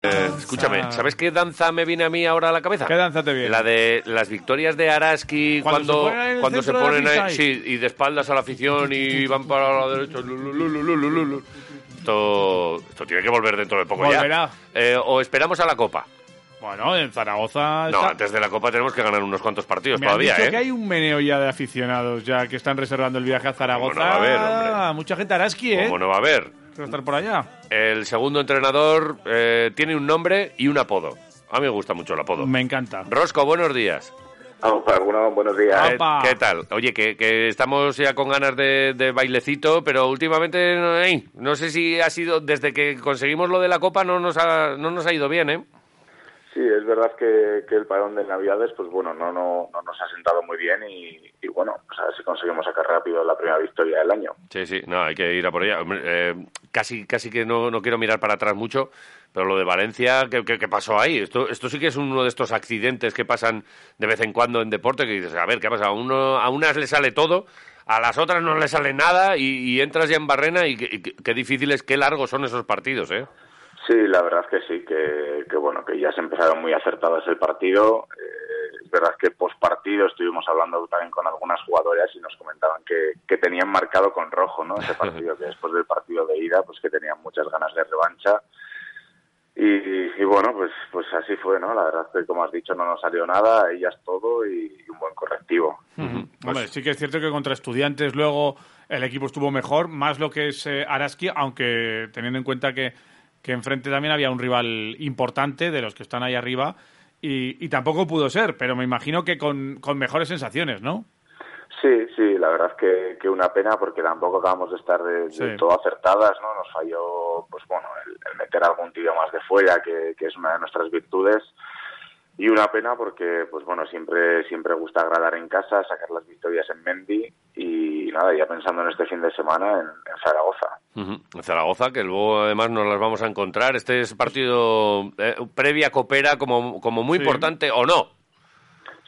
Eh, escúchame, ¿sabes qué danza me viene a mí ahora a la cabeza? ¿Qué danza te viene? La de las victorias de Araski Cuando cuando se ponen cuando se ahí, y- sí, y de espaldas a la afición y van para la derecha. Esto, esto tiene que volver dentro de poco Volverá. ya. Eh, o esperamos a la Copa. Bueno, en Zaragoza... No, antes de la Copa tenemos que ganar unos cuantos partidos Me han todavía, dicho ¿eh? que hay un meneo ya de aficionados ya que están reservando el viaje a Zaragoza. ¿Cómo no va a haber, hombre? Mucha gente Araski, ¿eh? ¿Cómo no va a haber? Estar por allá. El segundo entrenador eh, tiene un nombre y un apodo. A mí me gusta mucho el apodo. Me encanta. Rosco, buenos días. Algunos buenos días. Eh. ¿Qué tal? Oye, que, que estamos ya con ganas de, de bailecito, pero últimamente no, ey, no sé si ha sido desde que conseguimos lo de la copa no nos ha, no nos ha ido bien, ¿eh? Sí, es verdad que, que el parón de Navidades, pues bueno, no, no, no nos ha sentado muy bien y, y bueno, pues a ver si conseguimos sacar rápido la primera victoria del año. Sí, sí, no, hay que ir a por ella. Eh, casi, casi que no, no quiero mirar para atrás mucho, pero lo de Valencia, ¿qué, qué, pasó ahí? Esto, esto sí que es uno de estos accidentes que pasan de vez en cuando en deporte, que dices, a ver, ¿qué ha pasado? A, uno, a unas le sale todo, a las otras no le sale nada y, y entras ya en barrena y, qué difíciles, qué largos son esos partidos, ¿eh? Sí, la verdad es que sí, que, que bueno, que ya se empezaron muy acertados el partido. Eh, es verdad que post partido estuvimos hablando también con algunas jugadoras y nos comentaban que, que tenían marcado con rojo, ¿no? Ese partido, que después del partido de ida, pues que tenían muchas ganas de revancha. Y, y bueno, pues, pues así fue, ¿no? La verdad es que, como has dicho, no nos salió nada, ellas todo y, un buen correctivo. Hombre, sí que es cierto que contra estudiantes luego el equipo estuvo mejor, más lo que es eh, Araski, aunque teniendo en cuenta que, que enfrente también había un rival importante de los que están ahí arriba y, y tampoco pudo ser, pero me imagino que con, con mejores sensaciones, ¿no? Sí, sí, la verdad es que, que una pena porque tampoco acabamos de estar de, todo acertadas, ¿no? Nos falló, pues bueno, el, el meter algún tiro más de fuera, que, que es una de nuestras virtudes. Y una pena porque, pues bueno, siempre siempre gusta agradar en casa, sacar las victorias en Mendy y nada, ya pensando en este fin de semana en, en Zaragoza. En Zaragoza, que luego además nos las vamos a encontrar. Este es partido eh, previa copera como, como muy Sí. importante, ¿o no?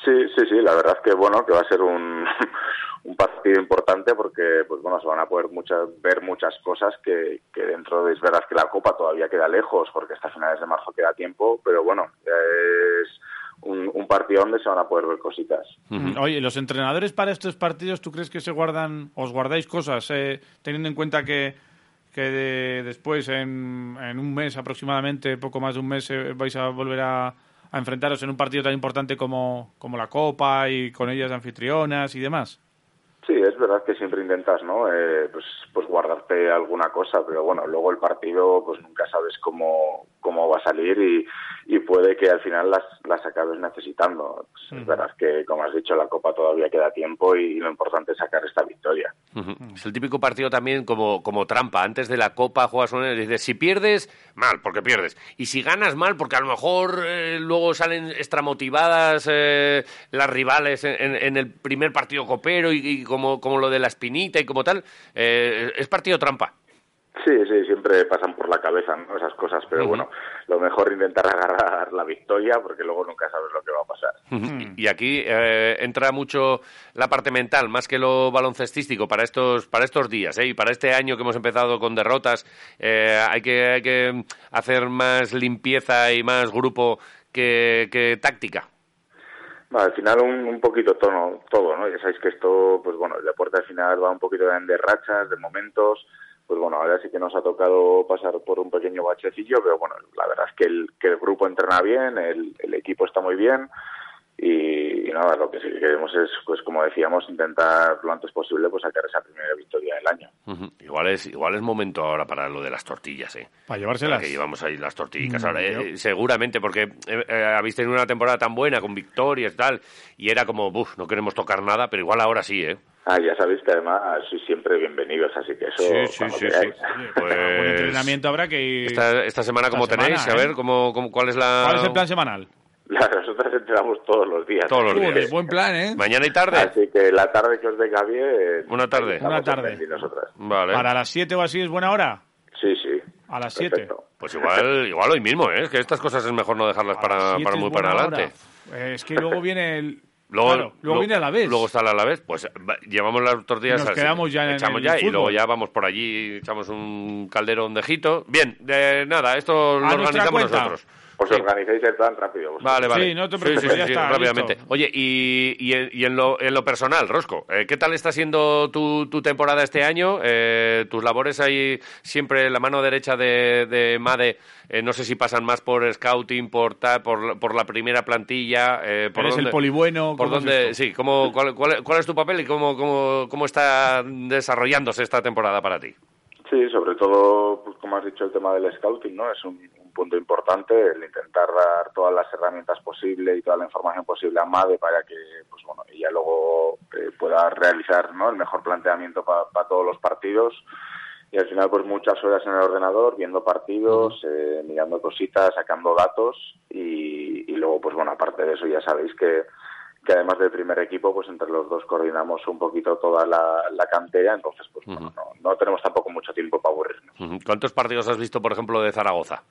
Sí, sí, sí, la verdad es que bueno, que va a ser un, un partido importante porque pues bueno, se van a poder muchas, ver muchas cosas que, que dentro de, es verdad que la Copa todavía queda lejos porque hasta finales de marzo queda tiempo, pero bueno, es un, un partido donde se van a poder ver cositas. Oye, los entrenadores para estos partidos, ¿tú crees que se guardan, os guardáis cosas, eh, teniendo en cuenta que, que de- después, en, en un mes aproximadamente, poco más de un mes, eh, vais a volver a, a enfrentaros en un partido tan importante como, como la Copa y con ellas anfitrionas y demás? Sí, es verdad que siempre intentas, ¿no? Eh, pues, pues guardarte alguna cosa, pero bueno, luego el partido, pues nunca sabes cómo, cómo va a salir y, y puede que al final las, las acabes necesitando. Pues Es verdad que, como has dicho, la Copa todavía queda tiempo y, lo importante es sacar esta victoria. Es el típico partido también como, como trampa. Antes de la Copa juegas una y dices, si pierdes, mal, porque pierdes. Y si ganas, mal, porque a lo mejor eh, luego salen extramotivadas eh, las rivales en, en- en el primer partido copero y, y como, como lo de la espinita y como tal. Eh, es partido trampa. Sí, sí, siempre pasan por la cabeza ¿no? esas cosas, pero bueno, lo mejor intentar agarrar la victoria porque luego nunca sabes lo que va a pasar. Y aquí eh, entra mucho la parte mental, más que lo baloncestístico, para estos, para estos días. ¿eh? Y para este año que hemos empezado con derrotas, eh, hay, que, hay que hacer más limpieza y más grupo que, que táctica. Al final un, un poquito tono, todo, ¿no? Ya sabéis que esto, pues bueno, el deporte al final va un poquito de rachas, de momentos. Pues bueno, ahora sí que nos ha tocado pasar por un pequeño bachecillo, pero bueno, la verdad es que el, que el grupo entrena bien, el, el equipo está muy bien y, nada, lo que sí queremos es, pues como decíamos, intentar lo antes posible pues sacar esa primera victoria Igual es igual es momento ahora para lo de las tortillas, ¿eh? Para llevárselas. que llevamos ahí las tortillas Mm, ahora, eh, yo- seguramente, porque eh, eh, habéis tenido una temporada tan buena con victorias y tal, y era como, buf, no queremos tocar nada, pero igual ahora sí, ¿eh? Ah, ya sabéis que además sois siempre bienvenidos, así que eso Sí, sí, sí, sí. Con Pues entrenamiento habrá que ir. esta, esta semana, esta ¿cómo tenéis? A ¿eh? ver, ¿cómo, cómo- ¿cuál es la...? ¿Cuál es el plan semanal? La- Nosotros entrenamos todos los días. Todos los días. buen plan, ¿eh? ¿Mañana y tarde? Así que la tarde que os venga bien. Una tarde. Una tarde. nosotras. Vale. ¿Para las 7 o así es buena hora? Sí, sí. A las 7. Perfecto. Pues igual, igual hoy mismo, ¿eh? Es que estas cosas es mejor no dejarlas A para, para muy para adelante. hora. Eh, Es que luego viene el... Luego, Claro, luego lo- viene a la vez. Luego está la Alavés. Pues va- llevamos las tortillas. Nos al- quedamos ya en echamos el ya y luego ya vamos por allí, echamos un calderón de jito. Bien, de nada, esto lo organizamos cuenta. nosotros. Pues Sí. organizáis el plan rápido. vosotros. Vale, vale. Sí, no te preocupes, Sí, sí, ya sí, está, rápidamente. listo. Oye, y, y, en, y en lo, en lo personal, Rosco, eh, ¿qué tal está siendo tu, tu temporada este año? Eh, tus labores ahí siempre la mano derecha de, de Made, eh, no sé si pasan más por scouting, por ta- por, por la primera plantilla, eh, por Eres el dónde- polibueno, por ¿cómo es dónde, sí, cómo, cuál, cuál- cuál es tu papel y cómo, cómo, cómo está desarrollándose esta temporada para ti? Sí, sobre todo, pues como has dicho, el tema del scouting, ¿no? Es un, un punto importante, el intentar dar todas las herramientas posibles y toda la información posible a MADE para que, pues bueno, ella luego eh, pueda realizar, ¿no? El mejor planteamiento para todos los partidos. Y al final, pues muchas horas en el ordenador, viendo partidos, eh, mirando cositas, sacando datos y, y luego, pues bueno, aparte de eso, ya sabéis que que además del primer equipo, pues entre los dos coordinamos un poquito toda la, la cantera, entonces pues bueno, no, no tenemos tampoco mucho tiempo para aburrirnos. Ujú. ¿Cuántos partidos has visto, por ejemplo, de Zaragoza?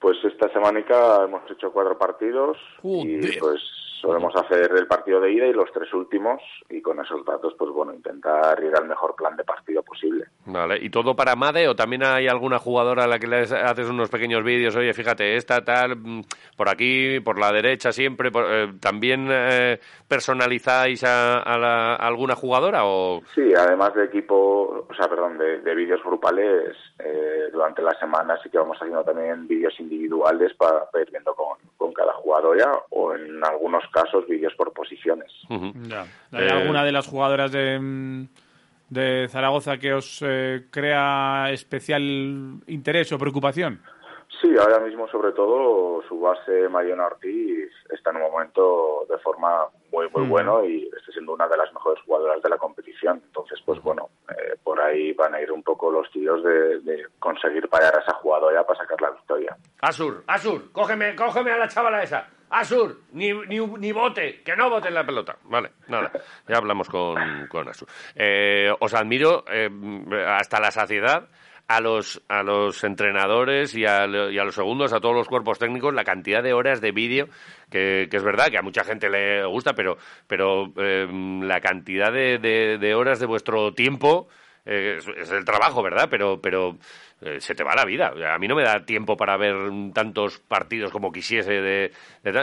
Pues esta semanica hemos hecho cuatro partidos y pues solemos hacer el partido de ida y los tres últimos y con esos datos pues bueno, intentar ir al mejor plan de partido posible. Vale, ¿y todo para Made o también hay alguna jugadora a la que le haces unos pequeños vídeos? Oye, fíjate, esta tal, mm, por aquí, por la derecha siempre, por- eh, ¿también eh, personalizáis a, a la- a alguna jugadora o...? Sí, además de equipo, o sea, perdón, de, de vídeos grupales, eh, durante la semana sí que vamos haciendo también vídeos individuales para, para ir viendo con, con cada jugadora o en algunos casos vídeos por posiciones. Ya. ¿Hay Eh, alguna de las jugadoras de, mm, de Zaragoza que os eh, crea especial interés o preocupación? Sí, ahora mismo sobre todo su base Mariana Ortiz está en un momento de forma muy muy Mm. bueno y está siendo una de las mejores jugadoras de la competición. Entonces, pues bueno, eh, por ahí van a ir un poco los tiros de, de conseguir parar a esa jugadora para sacar la victoria. Asur, Asur, cógeme, cógeme a la chavala esa. Asur, ni, ni, ni bote, que no bote en la pelota. Vale, nada, ya hablamos con, con Asur. Eh, os admiro eh, hasta la saciedad a los, a los entrenadores y a, los segundos, a todos los cuerpos técnicos, la cantidad de horas de vídeo, que, que es verdad que a mucha gente le gusta, pero, pero eh, la cantidad de horas de vuestro tiempo eh, es, es el trabajo, ¿verdad? Pero, pero eh, se te va la vida. O sea, A mí no me da tiempo para ver tantos partidos como quisiese de,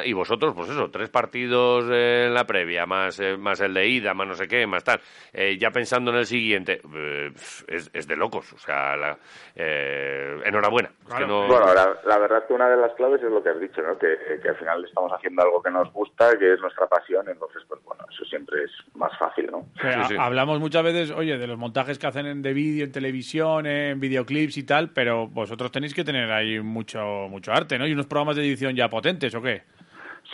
y vosotros, pues eso, tres partidos eh, en la previa, más, eh, más el de ida, más no sé qué, más tal. Eh, ya pensando en el siguiente, eh, es, es de locos. O sea, la- eh, enhorabuena. Es que Claro. no- Bueno, la, la verdad es que una de las claves es lo que has dicho, ¿no? Que, que al final estamos haciendo algo que nos gusta, que es nuestra pasión, entonces, pues bueno, eso siempre es más fácil, ¿no? Sí, sí. Hablamos muchas veces, oye, de los montajes que hacen en- de vídeo, en televisión, en videoclips y tal, pero vosotros tenéis que tener ahí mucho, mucho arte, ¿no? Y unos programas de edición ya potentes, ¿o qué?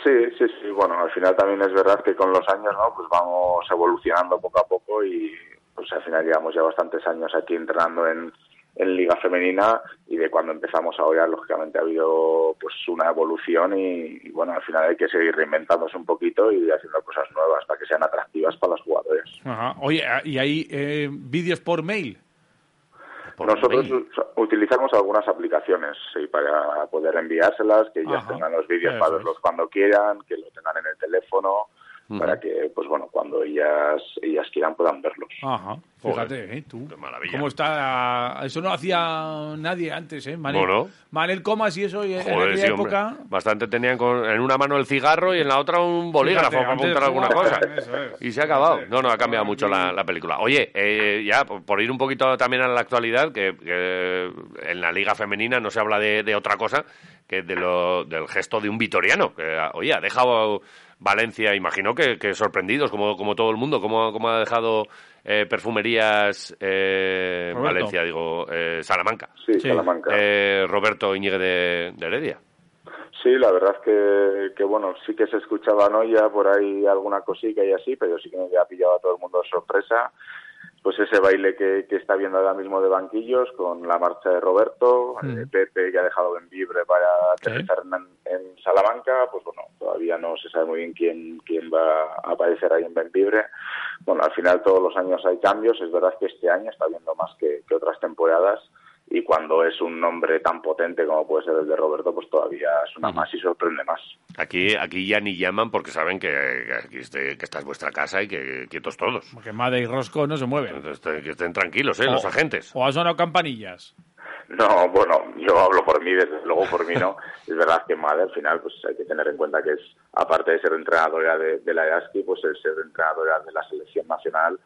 Sí, sí, sí. Bueno, al final también es verdad que con los años, ¿no? Pues vamos evolucionando poco a poco y pues al final llevamos ya bastantes años aquí entrenando en, en Liga Femenina y de cuando empezamos ahora, lógicamente ha habido pues una evolución y, y, bueno, al final hay que seguir reinventándose un poquito y haciendo cosas nuevas para que sean atractivas para los jugadores. Ajá. Oye, ¿y hay eh, vídeos por mail? Nosotros mail. utilizamos algunas aplicaciones sí, para poder enviárselas, que ellas Ajá. tengan los vídeos para verlos cuando quieran, que lo tengan en el teléfono, para que, pues bueno, cuando ellas ellas quieran puedan verlos. Ajá, Joder, fíjate, ¿eh? Tú. qué maravilla. ¿Cómo está? Eso no hacía nadie antes, ¿eh? Manel, Bueno. Manel Comas y eso, y en aquella sí, hombre. época... Bastante tenían con- en una mano el cigarro y en la otra un bolígrafo Fíjate, para apuntar alguna cosa. jugaban, eso es. Y se ha acabado. No, no, ha cambiado mucho la, película. Oye, eh, ya, por, por ir un poquito también a la actualidad, que, que en la liga femenina no se habla de, de otra cosa que de lo, del gesto de un vitoriano, que, oye, ha dejado Valencia, imagino que, que sorprendidos, como, como todo el mundo, como, como ha dejado eh, perfumerías eh. Valencia, digo, eh, Salamanca. Sí, Sí. Salamanca. Eh, Roberto Iñigue de, de Heredia. Sí, la verdad es que, que, bueno, sí que se escuchaba Noya por ahí alguna cosita y así, pero sí que me había pillado a todo el mundo de sorpresa. Pues ese baile que, que está viendo ahora mismo de banquillos con la marcha de Roberto, eh, Pepe que ha dejado Benvibre para Sí. aterrizar en, en Salamanca, pues bueno, todavía no se sabe muy bien quién, quién va a aparecer ahí en Benvibre. Bueno, al final todos los años hay cambios, es verdad que este año está viendo más que, que otras temporadas y cuando es un nombre tan potente como puede ser el de Roberto, pues todavía suena más y sorprende más. Aquí, aquí ya ni llaman porque saben que, que, aquí este- que esta es vuestra casa y que quietos todos. Porque Made y Rosco no se mueven. Entonces, que estén tranquilos, ¿eh? Los O- agentes. O ha sonado campanillas. No, bueno, yo hablo por mí, desde luego por mí no. Es verdad que Madre al final pues hay que tener en cuenta que es, aparte de ser entrenadora de, de la EASCI, pues el ser entrenadora de la selección nacional,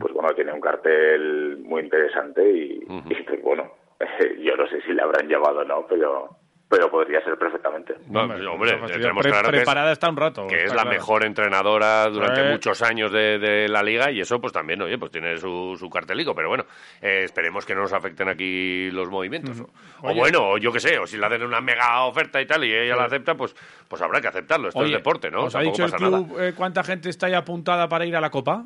pues bueno, tiene un cartel muy interesante y, y, pues bueno, yo no sé si le habrán llamado o no, pero pero podría ser perfectamente. No, hombre, está fastidiado. tenemos Pre- claro que es- preparada está un rato. que es la claro. mejor entrenadora durante Sí. muchos años de, de la liga y eso pues también, oye, pues tiene su, su cartelico, pero bueno, eh, esperemos que no nos afecten aquí los movimientos. O Oye. bueno, o yo qué sé, o si le hacen una mega oferta y tal y ella la acepta, pues, pues habrá que aceptarlo, esto Oye, es deporte, ¿no? ¿Os ha dicho el club eh, cuánta gente está ya apuntada para ir a la Copa?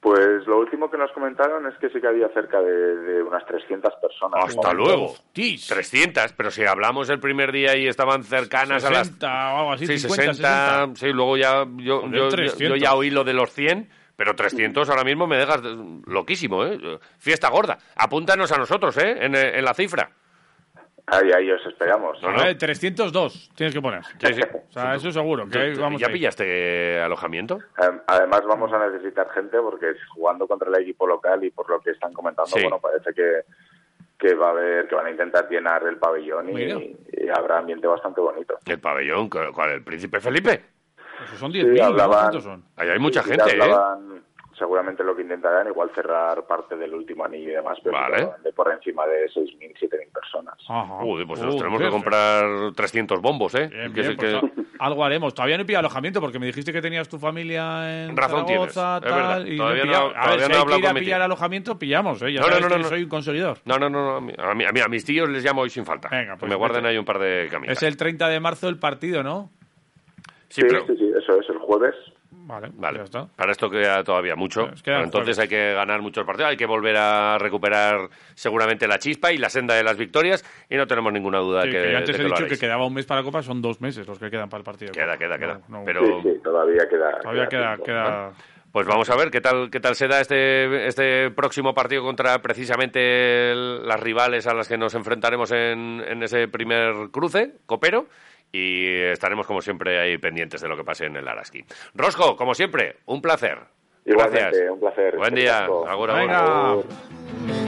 Pues lo último que nos comentaron es que sí que había cerca de, de unas 300 personas. Hasta luego. Hostis. 300, pero si hablamos el primer día y estaban cercanas a las 60 o algo así, Sí, 50, 60, 60. sí, luego ya yo, yo, yo- 300. yo ya oí lo de los 100, pero 300 ahora mismo me dejas de- loquísimo, ¿eh? Fiesta gorda. Apúntanos a nosotros, ¿eh? En, en la cifra. Ahí, ahí os esperamos. No, no. Eh, 302 tienes que poner. Sí, sí. O sea, eso seguro. Que ¿Tú- vamos ¿Ya pillaste alojamiento? Adem- Además vamos a necesitar gente porque jugando contra el equipo local y por lo que están comentando, Sí. bueno, parece que, que va a haber, que van a intentar llenar el pabellón y, y habrá ambiente bastante bonito. El pabellón, ¿cu- ¿cuál? ¿El Príncipe Felipe? Esos son Sí, 10.000, ¿no? hablaban- ¿Cuántos son? Ahí hay mucha Sí, gente, ya ¿eh? Seguramente lo que intentarán, igual cerrar parte del último anillo y demás, pero Vale. de por encima de 6.000, 7.000 personas. Ajá. Uy, pues nos tenemos que comprar 300 bombos, ¿eh? Bien, Que bien, sí pues que- algo haremos. Todavía no he pillado alojamiento porque me dijiste que tenías tu familia en Razón tienes, Zaragoza, es y Todavía no- pillado. a ver, no si hay hablado que ir a pillar alojamiento, pillamos, ¿eh? Ya No, no, sabes no, no, que no. soy un conseguidor. No, no, no, no, a mí, a mí- a mis tíos les llamo hoy sin falta. Venga, Que pues me guarden ahí un par de camisas. Es el 30 de marzo el partido, ¿no? Sí, Sí, pero... sí, sí, eso es el jueves. Vale, Vale, ya está. para esto queda todavía mucho. Pues entonces jueves. hay que ganar muchos partidos, hay que volver a recuperar seguramente la chispa y la senda de las victorias y no tenemos ninguna duda Sí, que, que antes de he que lo dicho que quedaba un mes para la Copa, son dos meses los que quedan para el partido. Queda, queda, No, queda. no, Pero Sí, sí, todavía queda. Todavía queda, tiempo. queda... pues vamos a ver qué tal qué tal se da este este próximo partido contra precisamente el- las rivales a las que nos enfrentaremos en, en ese primer cruce copero y estaremos como siempre ahí pendientes de lo que pase en el Araski. Rosco, como siempre, un placer. Igualmente, Gracias. un placer. Buen día. Agur, agur.